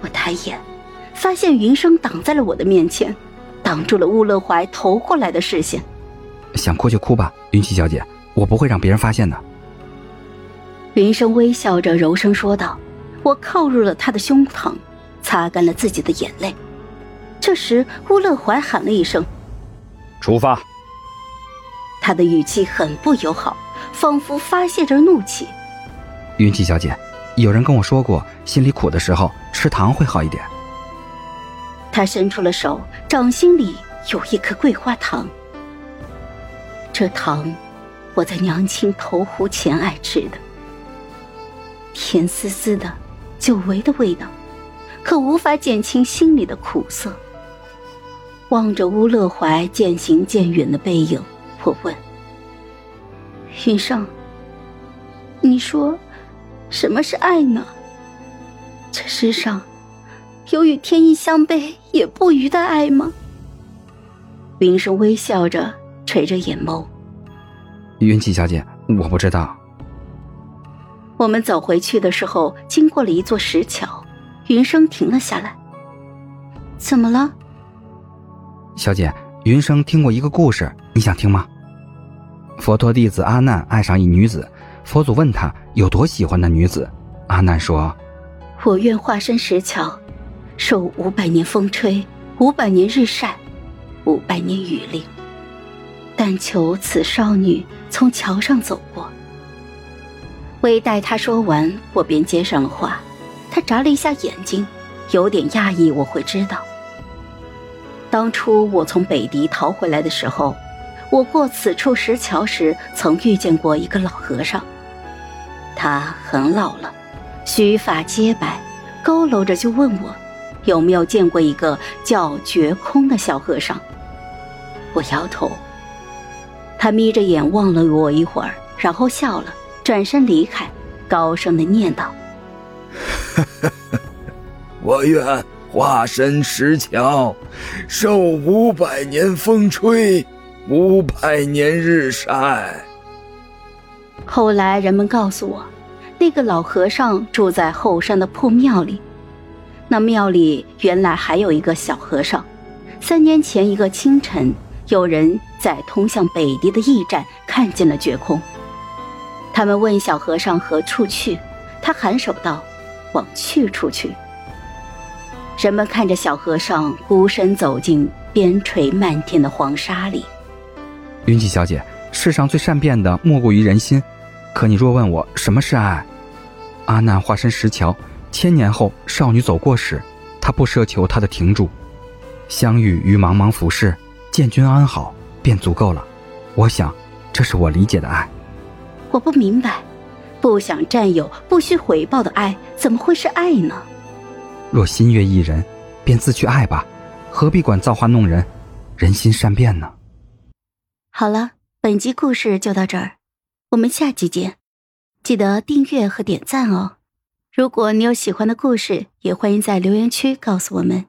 我抬眼，发现云生挡在了我的面前，挡住了乌乐怀投过来的视线。想哭就哭吧，云溪小姐，我不会让别人发现的。云生微笑着柔声说道。我靠入了他的胸膛，擦干了自己的眼泪。这时，乌乐怀喊了一声：“出发！”他的语气很不友好，仿佛发泄着怒气。云溪小姐，有人跟我说过，心里苦的时候吃糖会好一点。他伸出了手，掌心里有一颗桂花糖。这糖，我在娘亲投湖前爱吃的，甜丝丝的，久违的味道，可无法减轻心里的苦涩。望着乌乐怀渐行渐远的背影，我问：“云上，你说，什么是爱呢？这世上，有与天意相悖也不渝的爱吗？”云生微笑着。垂着眼眸，云溪小姐，我不知道。我们走回去的时候，经过了一座石桥，云生停了下来。怎么了？小姐，云生听过一个故事，你想听吗？佛陀弟子阿难爱上一女子，佛祖问他有多喜欢那女子，阿难说：“我愿化身石桥，受五百年风吹，五百年日晒，五百年雨淋。”但求此少女从桥上走过。未待他说完，我便接上了话。他眨了一下眼睛，有点讶异我会知道。当初我从北狄逃回来的时候，我过此处石桥时，曾遇见过一个老和尚。他很老了，须发皆白，佝偻着就问我，有没有见过一个叫觉空的小和尚。我摇头。他眯着眼望了我一会儿，然后笑了，转身离开，高声的念道：“ 我愿化身石桥，受五百年风吹，五百年日晒。”后来人们告诉我，那个老和尚住在后山的破庙里，那庙里原来还有一个小和尚。三年前一个清晨。有人在通向北地的驿站看见了绝空，他们问小和尚何处去，他颔首道：“往去处去。”人们看着小和尚孤身走进边陲漫天的黄沙里。云姬小姐，世上最善变的莫过于人心，可你若问我什么是爱，阿难化身石桥，千年后少女走过时，他不奢求她的停住，相遇于茫茫浮世。见君安好，便足够了。我想，这是我理解的爱。我不明白，不想占有、不需回报的爱，怎么会是爱呢？若心悦一人，便自去爱吧，何必管造化弄人？人心善变呢。好了，本集故事就到这儿，我们下集见。记得订阅和点赞哦。如果你有喜欢的故事，也欢迎在留言区告诉我们。